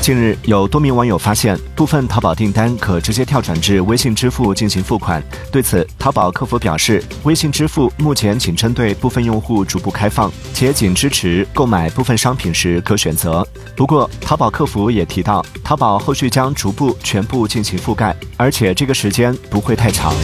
近日有多名网友发现部分淘宝订单可直接跳转至微信支付进行付款。对此淘宝客服表示微信支付目前仅针对部分用户逐步开放且仅支持购买部分商品时可选择。不过淘宝客服也提到淘宝后续将逐步全部进行覆盖而且这个时间不会太长。